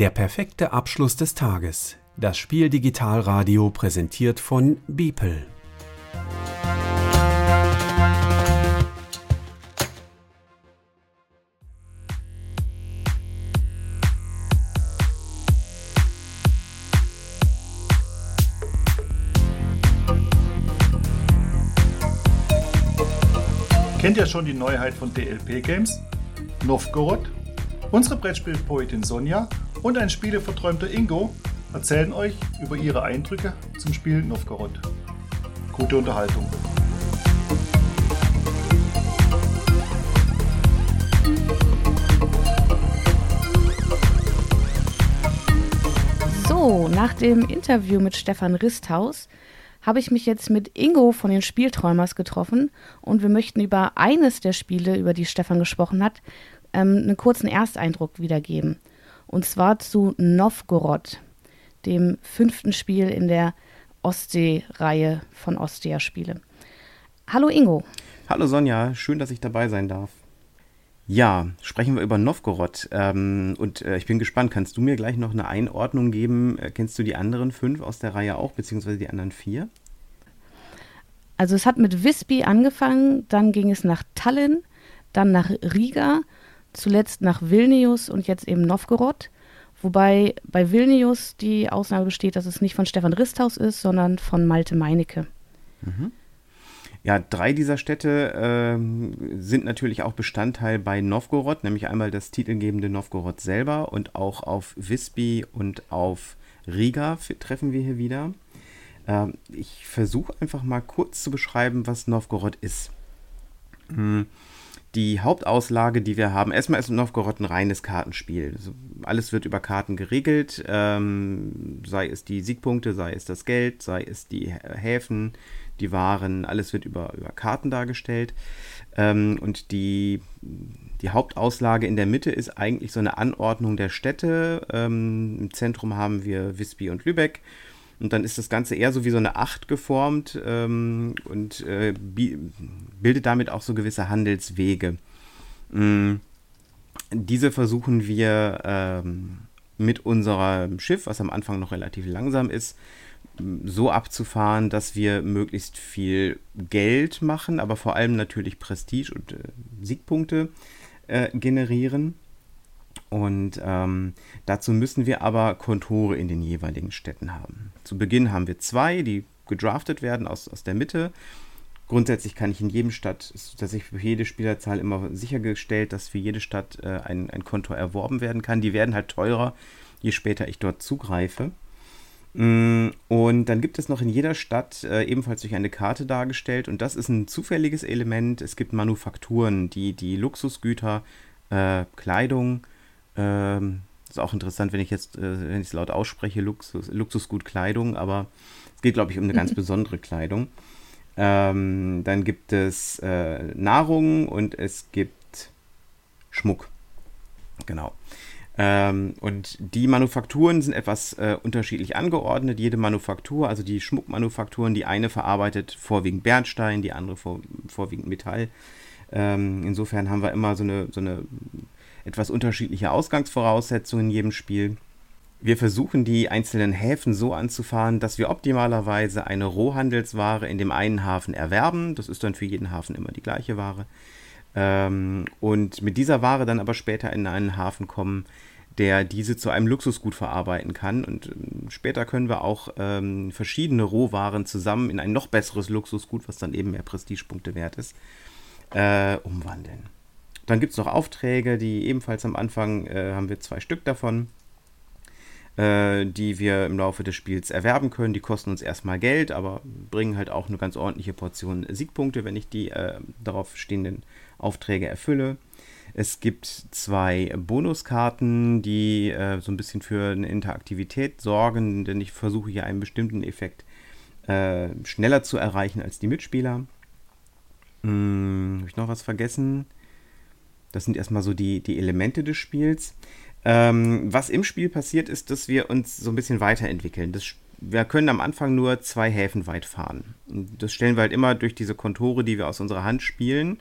Der perfekte Abschluss des Tages. Das Spiel Digitalradio präsentiert von Beeple. Kennt ihr schon die Neuheit von DLP Games? Novgorod? Unsere Brettspielpoetin Sonja und ein spieleverträumter Ingo erzählen euch über ihre Eindrücke zum Spiel Novgorod. Gute Unterhaltung. So, nach dem Interview mit Stefan Risthaus habe ich mich jetzt mit Ingo von den Spielträumers getroffen und wir möchten über eines der Spiele, über die Stefan gesprochen hat, ähm, einen kurzen Ersteindruck wiedergeben. Und zwar zu Novgorod, dem fünften Spiel in der Ostsee-Reihe von Ostia-Spiele. Hallo Ingo. Hallo Sonja, schön, dass ich dabei sein darf. Ja, sprechen wir über Novgorod. Ähm, und äh, ich bin gespannt, kannst du mir gleich noch eine Einordnung geben? Äh, kennst du die anderen fünf aus der Reihe auch, beziehungsweise die anderen vier? Also es hat mit Visby angefangen, dann ging es nach Tallinn, dann nach Riga, zuletzt nach Vilnius und jetzt eben Novgorod. Wobei bei Vilnius die Ausnahme besteht, dass es nicht von Stefan Risthaus ist, sondern von Malte Meinecke. Mhm. Ja, drei dieser Städte äh, sind natürlich auch Bestandteil bei Novgorod, nämlich einmal das titelgebende Novgorod selber und auch auf Visby und auf Riga treffen wir hier wieder. Äh, ich versuche einfach mal kurz zu beschreiben, was Novgorod ist. Hm die Hauptauslage, die wir haben, erstmal ist Novgorod ein reines Kartenspiel. Also alles wird über Karten geregelt, ähm, sei es die Siegpunkte, sei es das Geld, sei es die Häfen, die Waren, alles wird über, über Karten dargestellt. Ähm, und die, die Hauptauslage in der Mitte ist eigentlich so eine Anordnung der Städte. Ähm, Im Zentrum haben wir Visby und Lübeck. Und dann ist das Ganze eher so wie so eine Acht geformt ähm, und äh, bildet damit auch so gewisse Handelswege. Ähm, diese versuchen wir ähm, mit unserem Schiff, was am Anfang noch relativ langsam ist, so abzufahren, dass wir möglichst viel Geld machen, aber vor allem natürlich Prestige und äh, Siegpunkte äh, generieren. Und ähm, dazu müssen wir aber Kontore in den jeweiligen Städten haben. Zu Beginn haben wir zwei, die gedraftet werden aus, aus der Mitte. Grundsätzlich kann ich in jedem Stadt, ist tatsächlich für jede Spielerzahl immer sichergestellt, dass für jede Stadt äh, ein, ein Konto erworben werden kann. Die werden halt teurer, je später ich dort zugreife. Mm, und dann gibt es noch in jeder Stadt äh, ebenfalls durch eine Karte dargestellt, und das ist ein zufälliges Element. Es gibt Manufakturen, die die Luxusgüter, äh, Kleidung, ähm, ist auch interessant, wenn ich jetzt, äh, wenn ich es laut ausspreche, Luxus, Luxusgut Kleidung, aber es geht, glaube ich, um eine ganz besondere Kleidung. Ähm, dann gibt es äh, Nahrung und es gibt Schmuck. Genau. Ähm, und die Manufakturen sind etwas äh, unterschiedlich angeordnet. Jede Manufaktur, also die Schmuckmanufakturen, die eine verarbeitet vorwiegend Bernstein, die andere vor, vorwiegend Metall. Ähm, insofern haben wir immer so eine, so eine etwas unterschiedliche Ausgangsvoraussetzungen in jedem Spiel. Wir versuchen die einzelnen Häfen so anzufahren, dass wir optimalerweise eine Rohhandelsware in dem einen Hafen erwerben. Das ist dann für jeden Hafen immer die gleiche Ware. Ähm, und mit dieser Ware dann aber später in einen Hafen kommen, der diese zu einem Luxusgut verarbeiten kann. Und ähm, später können wir auch ähm, verschiedene Rohwaren zusammen in ein noch besseres Luxusgut, was dann eben mehr Prestigepunkte wert ist, äh, umwandeln. Dann gibt es noch Aufträge, die ebenfalls am Anfang äh, haben wir zwei Stück davon, äh, die wir im Laufe des Spiels erwerben können. Die kosten uns erstmal Geld, aber bringen halt auch eine ganz ordentliche Portion Siegpunkte, wenn ich die äh, darauf stehenden Aufträge erfülle. Es gibt zwei Bonuskarten, die äh, so ein bisschen für eine Interaktivität sorgen, denn ich versuche hier einen bestimmten Effekt äh, schneller zu erreichen als die Mitspieler. Hm, Habe ich noch was vergessen? Das sind erstmal so die, die Elemente des Spiels. Ähm, was im Spiel passiert, ist, dass wir uns so ein bisschen weiterentwickeln. Das, wir können am Anfang nur zwei Häfen weit fahren. Das stellen wir halt immer durch diese Kontore, die wir aus unserer Hand spielen.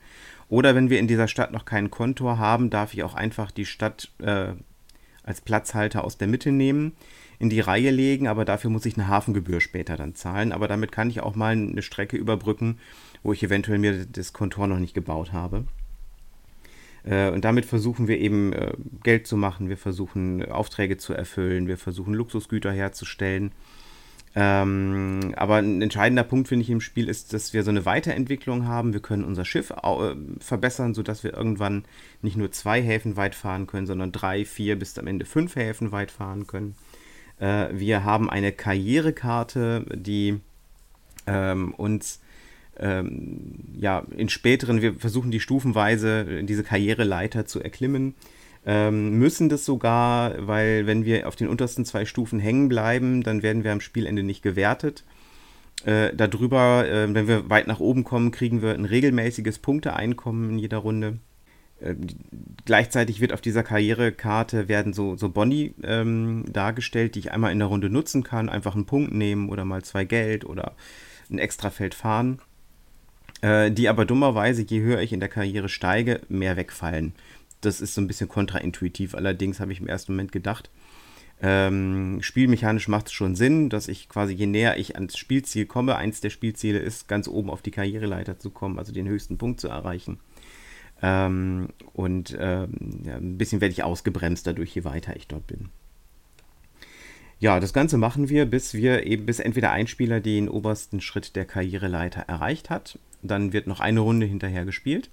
Oder wenn wir in dieser Stadt noch keinen Kontor haben, darf ich auch einfach die Stadt äh, als Platzhalter aus der Mitte nehmen, in die Reihe legen, aber dafür muss ich eine Hafengebühr später dann zahlen. Aber damit kann ich auch mal eine Strecke überbrücken, wo ich eventuell mir das Kontor noch nicht gebaut habe. Äh, und damit versuchen wir eben äh, Geld zu machen, wir versuchen Aufträge zu erfüllen, wir versuchen Luxusgüter herzustellen. Ähm, aber ein entscheidender Punkt, finde ich, im Spiel ist, dass wir so eine Weiterentwicklung haben. Wir können unser Schiff äh, verbessern, sodass wir irgendwann nicht nur zwei Häfen weit fahren können, sondern drei, vier bis am Ende fünf Häfen weit fahren können. Äh, wir haben eine Karrierekarte, die ähm, uns ähm, ja, in späteren, wir versuchen die stufenweise diese Karriereleiter zu erklimmen, ähm, müssen das sogar, weil wenn wir auf den untersten zwei Stufen hängen bleiben, dann werden wir am Spielende nicht gewertet. Äh, darüber, äh, wenn wir weit nach oben kommen, kriegen wir ein regelmäßiges Punkteeinkommen in jeder Runde. Äh, gleichzeitig wird auf dieser Karrierekarte werden so, so Boni ähm, dargestellt, die ich einmal in der Runde nutzen kann. Einfach einen Punkt nehmen oder mal zwei Geld oder ein Extrafeld fahren äh, die aber dummerweise, je höher ich in der Karriere steige, mehr wegfallen. Das ist so ein bisschen kontraintuitiv. Allerdings habe ich im ersten Moment gedacht, ähm, spielmechanisch macht es schon Sinn, dass ich quasi, je näher ich ans Spielziel komme, eins der Spielziele ist, ganz oben auf die Karriereleiter zu kommen, also den höchsten Punkt zu erreichen. Ähm, und ähm, ja, ein bisschen werde ich ausgebremst dadurch, je weiter ich dort bin. Ja, das Ganze machen wir, bis wir eben, bis entweder ein Spieler den obersten Schritt der Karriereleiter erreicht hat dann wird noch eine Runde hinterher gespielt.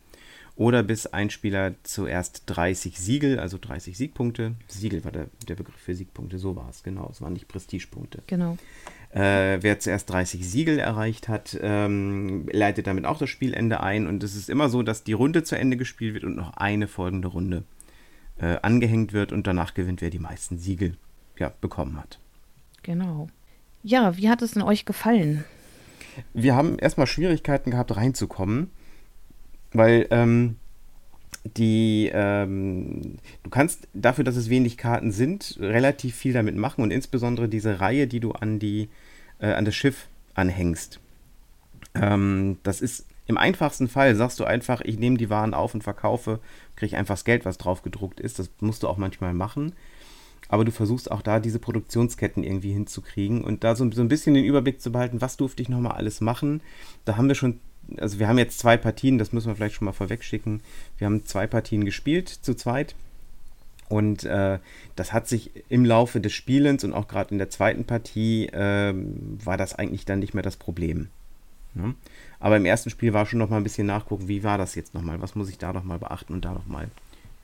Oder bis ein Spieler zuerst 30 Siegel, also 30 Siegpunkte. Siegel war der, der Begriff für Siegpunkte, so war es, genau. Es waren nicht Prestigepunkte. Genau. Äh, wer zuerst 30 Siegel erreicht hat, ähm, leitet damit auch das Spielende ein. Und es ist immer so, dass die Runde zu Ende gespielt wird und noch eine folgende Runde äh, angehängt wird und danach gewinnt, wer die meisten Siegel ja, bekommen hat. Genau. Ja, wie hat es denn euch gefallen? Wir haben erstmal Schwierigkeiten gehabt, reinzukommen, weil ähm, die, ähm, du kannst dafür, dass es wenig Karten sind, relativ viel damit machen und insbesondere diese Reihe, die du an, die, äh, an das Schiff anhängst. Ähm, das ist im einfachsten Fall, sagst du einfach, ich nehme die Waren auf und verkaufe, kriege einfach das Geld, was drauf gedruckt ist. Das musst du auch manchmal machen aber du versuchst auch da diese Produktionsketten irgendwie hinzukriegen und da so, so ein bisschen den Überblick zu behalten, was durfte ich nochmal alles machen. Da haben wir schon, also wir haben jetzt zwei Partien, das müssen wir vielleicht schon mal vorwegschicken. Wir haben zwei Partien gespielt, zu zweit. Und äh, das hat sich im Laufe des Spielens und auch gerade in der zweiten Partie äh, war das eigentlich dann nicht mehr das Problem. Ne? Aber im ersten Spiel war schon noch mal ein bisschen nachgucken, wie war das jetzt nochmal, was muss ich da nochmal beachten und da nochmal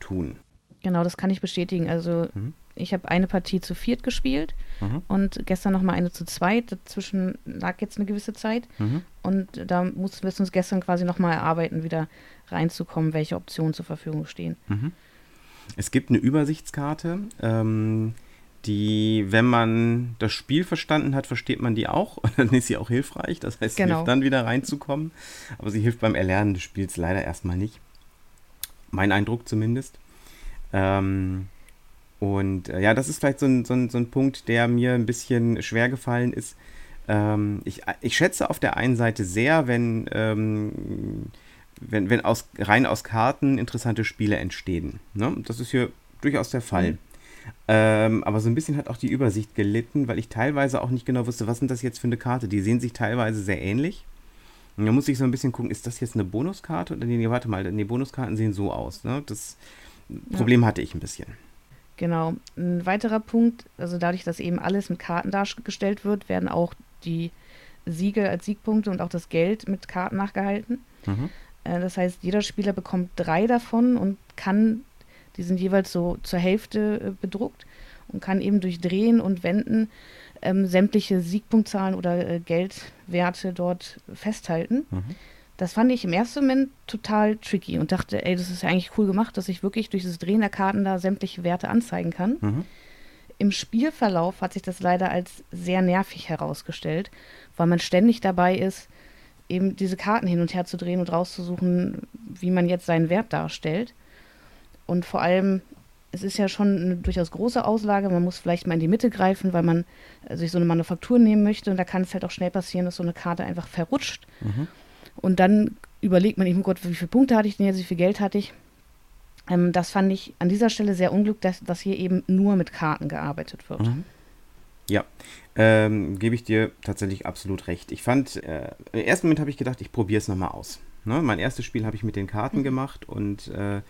tun. Genau, das kann ich bestätigen. Also mhm ich habe eine Partie zu viert gespielt mhm. und gestern noch mal eine zu zweit. Dazwischen lag jetzt eine gewisse Zeit. Mhm. Und da mussten wir uns gestern quasi noch mal erarbeiten, wieder reinzukommen, welche Optionen zur Verfügung stehen. Mhm. Es gibt eine Übersichtskarte, ähm, die, wenn man das Spiel verstanden hat, versteht man die auch. Und dann ist sie auch hilfreich. Das heißt, sie genau. hilft dann wieder reinzukommen. Aber sie hilft beim Erlernen des Spiels leider erstmal nicht. Mein Eindruck zumindest. Ähm, und äh, ja, das ist vielleicht so ein, so, ein, so ein Punkt, der mir ein bisschen schwer gefallen ist. Ähm, ich, ich schätze auf der einen Seite sehr, wenn, ähm, wenn, wenn aus, rein aus Karten interessante Spiele entstehen. Ne? Das ist hier durchaus der Fall. Mhm. Ähm, aber so ein bisschen hat auch die Übersicht gelitten, weil ich teilweise auch nicht genau wusste, was sind das jetzt für eine Karte. Die sehen sich teilweise sehr ähnlich. Und da muss ich so ein bisschen gucken, ist das jetzt eine Bonuskarte? Oder nee, warte mal, die Bonuskarten sehen so aus. Ne? Das Problem ja. hatte ich ein bisschen. Genau. Ein weiterer Punkt, also dadurch, dass eben alles mit Karten dargestellt wird, werden auch die Siege als Siegpunkte und auch das Geld mit Karten nachgehalten. Mhm. Äh, das heißt, jeder Spieler bekommt drei davon und kann, die sind jeweils so zur Hälfte äh, bedruckt und kann eben durch Drehen und Wenden ähm, sämtliche Siegpunktzahlen oder äh, Geldwerte dort festhalten. Mhm. Das fand ich im ersten Moment total tricky und dachte, ey, das ist ja eigentlich cool gemacht, dass ich wirklich durch das Drehen der Karten da sämtliche Werte anzeigen kann. Mhm. Im Spielverlauf hat sich das leider als sehr nervig herausgestellt, weil man ständig dabei ist, eben diese Karten hin und her zu drehen und rauszusuchen, wie man jetzt seinen Wert darstellt. Und vor allem, es ist ja schon eine durchaus große Auslage. Man muss vielleicht mal in die Mitte greifen, weil man äh, sich so eine Manufaktur nehmen möchte. Und da kann es halt auch schnell passieren, dass so eine Karte einfach verrutscht. Mhm. Und dann überlegt man eben, oh Gott, wie viele Punkte hatte ich denn jetzt, wie viel Geld hatte ich? Ähm, das fand ich an dieser Stelle sehr unglücklich, dass, dass hier eben nur mit Karten gearbeitet wird. Mhm. Ja, ähm, gebe ich dir tatsächlich absolut recht. Ich fand, äh, im ersten Moment habe ich gedacht, ich probiere es nochmal aus. Ne? Mein erstes Spiel habe ich mit den Karten mhm. gemacht und äh,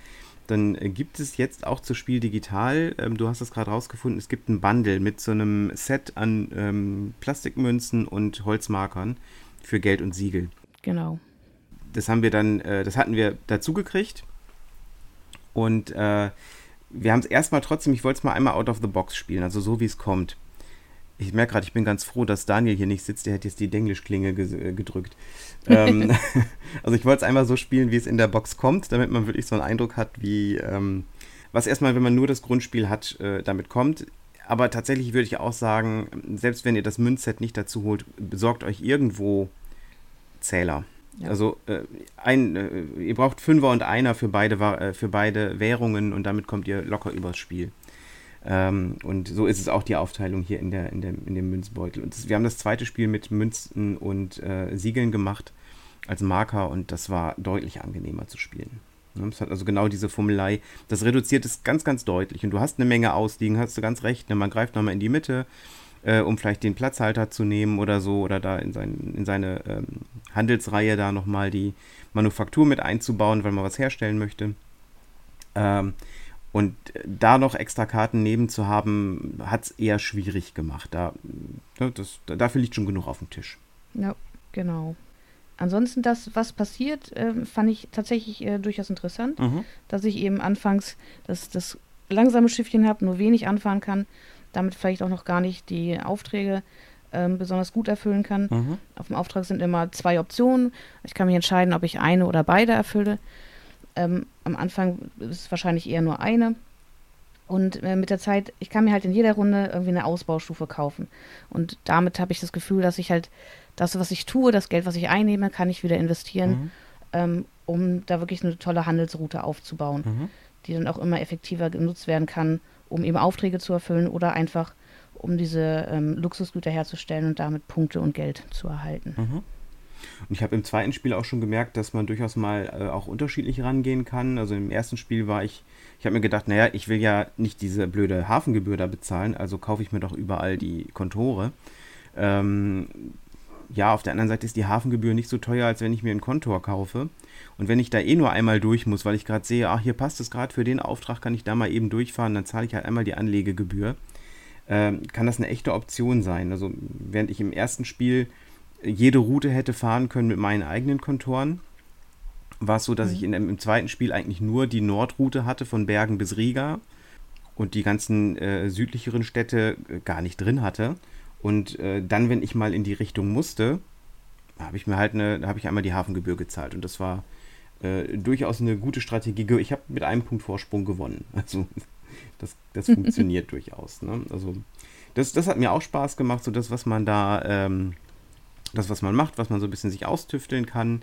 dann gibt es jetzt auch zu Spiel digital, ähm, du hast das gerade rausgefunden, es gibt ein Bundle mit so einem Set an ähm, Plastikmünzen und Holzmarkern für Geld und Siegel. Genau. Das haben wir dann, äh, das hatten wir dazu gekriegt und äh, wir haben es erstmal trotzdem, ich wollte es mal einmal out of the box spielen, also so wie es kommt. Ich merke gerade, ich bin ganz froh, dass Daniel hier nicht sitzt, der hätte jetzt die Denglischklinge äh, gedrückt. ähm, also ich wollte es einmal so spielen, wie es in der Box kommt, damit man wirklich so einen Eindruck hat, wie, ähm, was erstmal, wenn man nur das Grundspiel hat, äh, damit kommt. Aber tatsächlich würde ich auch sagen, selbst wenn ihr das Münzset nicht dazu holt, besorgt euch irgendwo Zähler. Ja. Also äh, ein, äh, ihr braucht Fünfer und Einer für beide, äh, für beide Währungen und damit kommt ihr locker übers Spiel. Ähm, und so ist es auch die Aufteilung hier in, der, in, der, in dem Münzbeutel. Und das, wir haben das zweite Spiel mit Münzen und äh, Siegeln gemacht als Marker und das war deutlich angenehmer zu spielen. Es hat also genau diese Fummelei. Das reduziert es ganz, ganz deutlich. Und du hast eine Menge ausliegen, hast du ganz recht. Ne? Man greift nochmal in die Mitte, äh, um vielleicht den Platzhalter zu nehmen oder so, oder da in, sein, in seine ähm, Handelsreihe da nochmal die Manufaktur mit einzubauen, weil man was herstellen möchte. Ähm, und da noch extra Karten neben zu haben, hat es eher schwierig gemacht. Da, ne, das, dafür liegt schon genug auf dem Tisch. Ja, genau. Ansonsten das, was passiert, äh, fand ich tatsächlich äh, durchaus interessant, mhm. dass ich eben anfangs das, das langsame Schiffchen habe, nur wenig anfahren kann, damit vielleicht auch noch gar nicht die Aufträge äh, besonders gut erfüllen kann. Mhm. Auf dem Auftrag sind immer zwei Optionen. Ich kann mich entscheiden, ob ich eine oder beide erfülle. Ähm, am Anfang ist es wahrscheinlich eher nur eine. Und äh, mit der Zeit, ich kann mir halt in jeder Runde irgendwie eine Ausbaustufe kaufen. Und damit habe ich das Gefühl, dass ich halt das, was ich tue, das Geld, was ich einnehme, kann ich wieder investieren, mhm. ähm, um da wirklich eine tolle Handelsroute aufzubauen, mhm. die dann auch immer effektiver genutzt werden kann, um eben Aufträge zu erfüllen oder einfach um diese ähm, Luxusgüter herzustellen und damit Punkte und Geld zu erhalten. Mhm. Und ich habe im zweiten Spiel auch schon gemerkt, dass man durchaus mal äh, auch unterschiedlich rangehen kann. Also im ersten Spiel war ich, ich habe mir gedacht, naja, ich will ja nicht diese blöde Hafengebühr da bezahlen, also kaufe ich mir doch überall die Kontore. Ähm, ja, auf der anderen Seite ist die Hafengebühr nicht so teuer, als wenn ich mir einen Kontor kaufe. Und wenn ich da eh nur einmal durch muss, weil ich gerade sehe, ach, hier passt es gerade für den Auftrag, kann ich da mal eben durchfahren, dann zahle ich halt einmal die Anlegegebühr. Ähm, kann das eine echte Option sein. Also während ich im ersten Spiel jede Route hätte fahren können mit meinen eigenen Kontoren. War es so, dass mhm. ich in, im zweiten Spiel eigentlich nur die Nordroute hatte von Bergen bis Riga und die ganzen äh, südlicheren Städte äh, gar nicht drin hatte. Und äh, dann, wenn ich mal in die Richtung musste, habe ich mir halt eine, habe ich einmal die Hafengebühr gezahlt und das war äh, durchaus eine gute Strategie. Ich habe mit einem Punkt Vorsprung gewonnen. Also das, das funktioniert durchaus. Ne? Also das, das hat mir auch Spaß gemacht, so das, was man da ähm, das, was man macht, was man so ein bisschen sich austüfteln kann.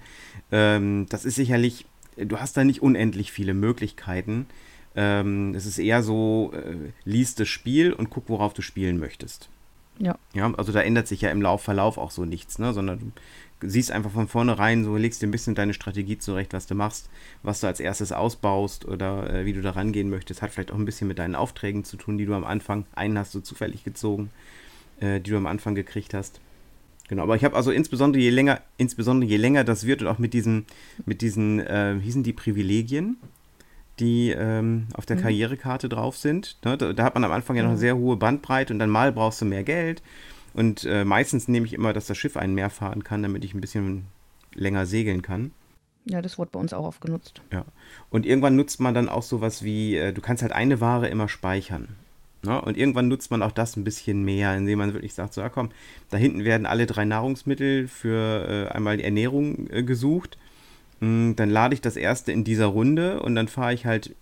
Ähm, das ist sicherlich, du hast da nicht unendlich viele Möglichkeiten. Ähm, es ist eher so, äh, liest das Spiel und guck, worauf du spielen möchtest. Ja. Ja, also da ändert sich ja im Lauf, Verlauf auch so nichts, ne? sondern du siehst einfach von vornherein, so legst dir ein bisschen deine Strategie zurecht, was du machst, was du als erstes ausbaust oder äh, wie du da rangehen möchtest. Hat vielleicht auch ein bisschen mit deinen Aufträgen zu tun, die du am Anfang, einen hast du zufällig gezogen, äh, die du am Anfang gekriegt hast. Genau, aber ich habe also insbesondere je länger, insbesondere je länger das wird und auch mit diesen, mit diesen, äh, hießen die Privilegien, die ähm, auf der mhm. Karrierekarte drauf sind. Ne? Da, da, hat man am Anfang ja noch eine sehr hohe Bandbreite und dann mal brauchst du mehr Geld. Und äh, meistens nehme ich immer, dass das Schiff einen mehr fahren kann, damit ich ein bisschen länger segeln kann. Ja, das wurde bei uns auch oft genutzt. Ja. Und irgendwann nutzt man dann auch sowas wie, äh, du kannst halt eine Ware immer speichern. Ne? Und irgendwann nutzt man auch das ein bisschen mehr, indem man wirklich sagt, so, ja komm, da hinten werden alle drei Nahrungsmittel für äh, einmal die Ernährung äh, gesucht. Mm, dann lade ich das erste in dieser Runde und dann fahre ich halt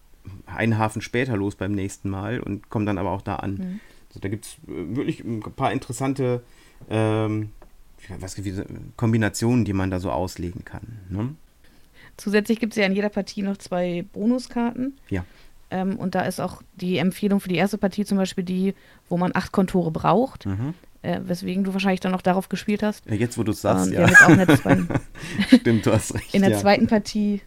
einen Hafen später los beim nächsten Mal und komme dann aber auch da an. Mhm. Also da gibt es äh, wirklich ein paar interessante ähm, was, Kombinationen, die man da so auslegen kann. Ne? Zusätzlich gibt es ja in jeder Partie noch zwei Bonuskarten. Ja. Ähm, und da ist auch die Empfehlung für die erste Partie zum Beispiel die, wo man acht Kontore braucht. Mhm. Äh, weswegen du wahrscheinlich dann noch darauf gespielt hast. Ja, jetzt, wo du es sagst, ja. Jetzt auch Stimmt, du hast recht. In der ja. zweiten Partie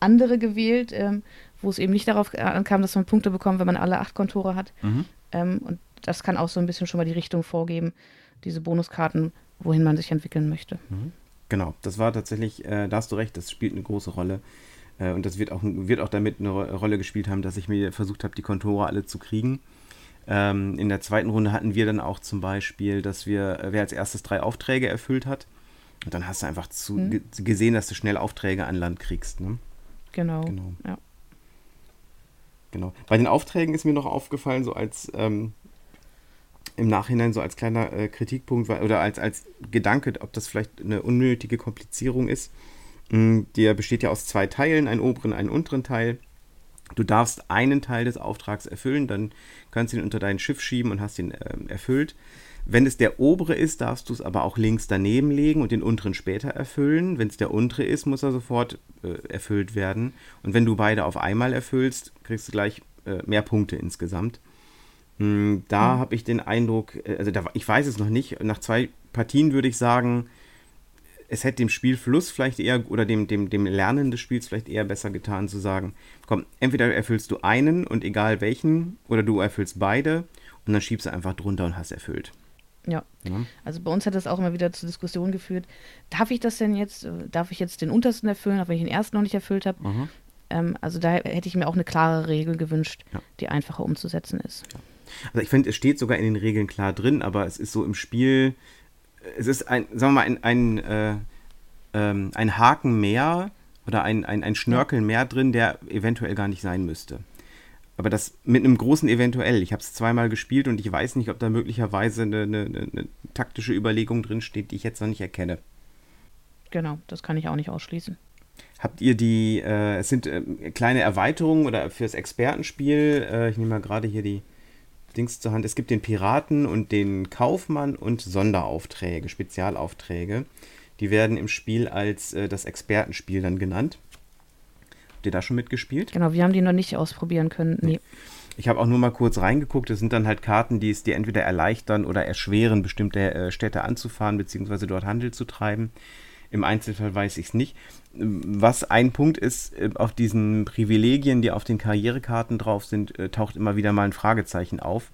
andere gewählt, ähm, wo es eben nicht darauf ankam, dass man Punkte bekommt, wenn man alle acht Kontore hat. Mhm. Ähm, und das kann auch so ein bisschen schon mal die Richtung vorgeben, diese Bonuskarten, wohin man sich entwickeln möchte. Genau, das war tatsächlich, äh, da hast du recht, das spielt eine große Rolle. Äh, und das wird auch, wird auch damit eine Ro- Rolle gespielt haben, dass ich mir versucht habe, die Kontore alle zu kriegen. Ähm, in der zweiten Runde hatten wir dann auch zum Beispiel, dass wir, äh, wer als erstes drei Aufträge erfüllt hat. Und dann hast du einfach zu, ge gesehen, dass du schnell Aufträge an Land kriegst. Ne? Genau. Genau. Ja. Genau. Bei den Aufträgen ist mir noch aufgefallen, so als ähm, im Nachhinein so als kleiner äh, Kritikpunkt oder als, als Gedanke, ob das vielleicht eine unnötige Komplizierung ist. Mm, Der besteht ja aus zwei Teilen, einen oberen, einen unteren Teil. Du darfst einen Teil des Auftrags erfüllen, dann kannst du ihn unter dein Schiff schieben und hast ihn ähm, erfüllt. Wenn es der obere ist, darfst du es aber auch links daneben legen und den unteren später erfüllen. Wenn es der untere ist, muss er sofort äh, erfüllt werden. Und wenn du beide auf einmal erfüllst, kriegst du gleich äh, mehr Punkte insgesamt. Hm, Da habe ich den Eindruck, äh, also da, ich weiß es noch nicht, nach zwei Partien würde ich sagen, es hätte dem Spielfluss vielleicht eher oder dem, dem, dem Lernen des Spiels vielleicht eher besser getan zu sagen, komm, entweder erfüllst du einen und egal welchen, oder du erfüllst beide und dann schiebst du einfach drunter und hast erfüllt. Ja. Ja. Also bei uns hat das auch immer wieder zur Diskussion geführt. Darf ich das denn jetzt, äh, darf ich jetzt den untersten erfüllen, auch wenn ich den ersten noch nicht erfüllt habe? Mhm. Ähm, also da hätte ich mir auch eine klare Regel gewünscht, Ja. die einfacher umzusetzen ist. Also ich finde, es steht sogar in den Regeln klar drin, aber es ist so im Spiel, es ist ein, sagen wir mal, ein, ein, äh, ähm, ein Haken mehr oder ein, ein, ein Schnörkel mehr drin, der eventuell gar nicht sein müsste. Aber das mit einem großen Eventuell. Ich habe es zweimal gespielt und ich weiß nicht, ob da möglicherweise eine, eine, eine taktische Überlegung drin steht, die ich jetzt noch nicht erkenne. Genau, das kann ich auch nicht ausschließen. Habt ihr die, äh, es sind äh, kleine Erweiterungen oder fürs Expertenspiel, äh, ich nehme mal gerade hier die Dings zur Hand, es gibt den Piraten und den Kaufmann und Sonderaufträge, Spezialaufträge. Die werden im Spiel als äh, das Expertenspiel dann genannt. Habt ihr da schon mitgespielt? Genau, wir haben die noch nicht ausprobieren können. Nee. Ich habe auch nur mal kurz reingeguckt. Das sind dann halt Karten, die es dir entweder erleichtern oder erschweren, bestimmte äh, Städte anzufahren, beziehungsweise dort Handel zu treiben. Im Einzelfall weiß ich es nicht. Was ein Punkt ist, äh, auf diesen Privilegien, die auf den Karrierekarten drauf sind, äh, taucht immer wieder mal ein Fragezeichen auf.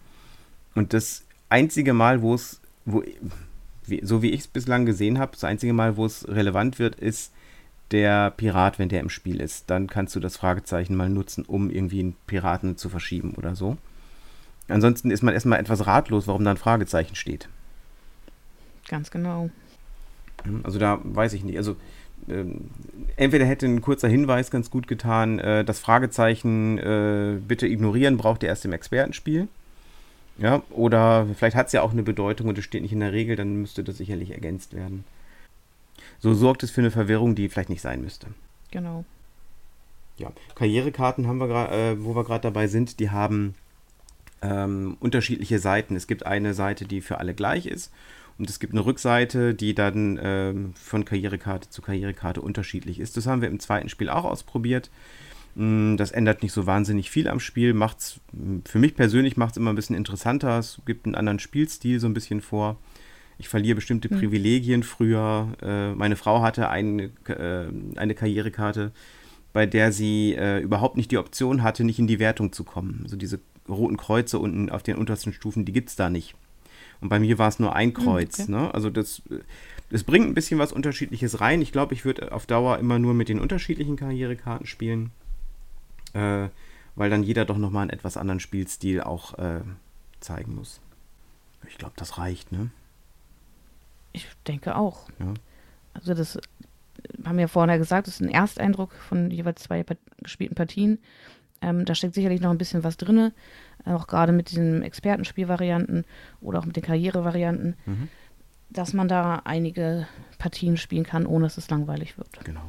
Und das einzige Mal, wo es, wo, so wie ich es bislang gesehen habe, das einzige Mal, wo es relevant wird, ist der Pirat, wenn der im Spiel ist. Dann kannst du das Fragezeichen mal nutzen, um irgendwie einen Piraten zu verschieben oder so. Ansonsten ist man erstmal etwas ratlos, warum da ein Fragezeichen steht. Ganz genau. Also da weiß ich nicht. Also ähm, entweder hätte ein kurzer Hinweis ganz gut getan, äh, das Fragezeichen äh, bitte ignorieren, braucht ihr erst im Expertenspiel. Ja, oder vielleicht hat es ja auch eine Bedeutung und es steht nicht in der Regel, dann müsste das sicherlich ergänzt werden. So sorgt es für eine Verwirrung, die vielleicht nicht sein müsste. Genau. Ja, Karrierekarten haben wir gerade, äh, wo wir gerade dabei sind, die haben ähm, unterschiedliche Seiten. Es gibt eine Seite, die für alle gleich ist und es gibt eine Rückseite, die dann ähm, von Karrierekarte zu Karrierekarte unterschiedlich ist. Das haben wir im zweiten Spiel auch ausprobiert. Mm, Das ändert nicht so wahnsinnig viel am Spiel, macht's für mich persönlich macht es immer ein bisschen interessanter. Es gibt einen anderen Spielstil so ein bisschen vor. Ich verliere bestimmte Hm. Privilegien früher. Äh, meine Frau hatte eine, äh, eine Karrierekarte, bei der sie äh, überhaupt nicht die Option hatte, nicht in die Wertung zu kommen. Also diese roten Kreuze unten auf den untersten Stufen, die gibt es da nicht. Und bei mir war es nur ein Kreuz. okay. Ne? Also das, äh, das bringt ein bisschen was Unterschiedliches rein. Ich glaube, ich würde auf Dauer immer nur mit den unterschiedlichen Karrierekarten spielen, äh, weil dann jeder doch nochmal einen etwas anderen Spielstil auch äh, zeigen muss. Ich glaube, das reicht, ne? Ich denke auch. Ja. Also das äh, haben wir ja vorher gesagt, das ist ein Ersteindruck von jeweils zwei gespielten Partien. Ähm, da steckt sicherlich noch ein bisschen was drin, auch gerade mit diesen Expertenspielvarianten oder auch mit den Karrierevarianten, Mhm. dass man da einige Partien spielen kann, ohne dass es langweilig wird. Genau.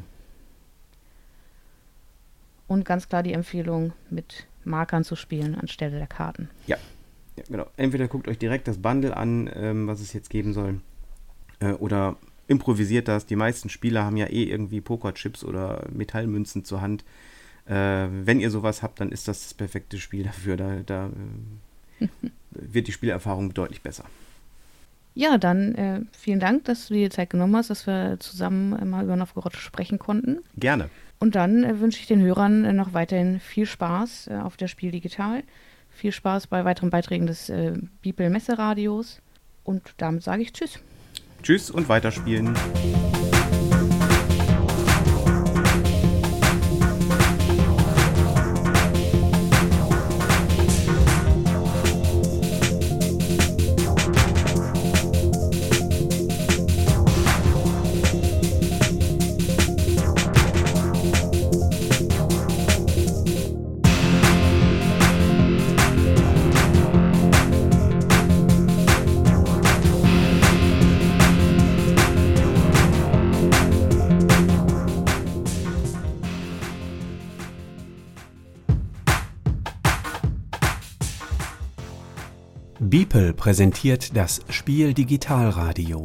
Und ganz klar die Empfehlung, mit Markern zu spielen anstelle der Karten. Ja, genau. Entweder guckt euch direkt das Bundle an, ähm, was es jetzt geben soll, äh, oder improvisiert das. Die meisten Spieler haben ja eh irgendwie Pokerchips oder Metallmünzen zur Hand. Äh, wenn ihr sowas habt, dann ist das das perfekte Spiel dafür. Da, da äh, wird die Spielerfahrung deutlich besser. Ja, dann äh, vielen Dank, dass du dir die Zeit genommen hast, dass wir zusammen mal über Novgorod sprechen konnten. Gerne. Und dann äh, wünsche ich den Hörern äh, noch weiterhin viel Spaß äh, auf der Spiel Digital. Viel Spaß bei weiteren Beiträgen des äh, Bibel Messeradios. Und damit sage ich Tschüss. Tschüss und weiterspielen. Präsentiert das Spiel Digitalradio.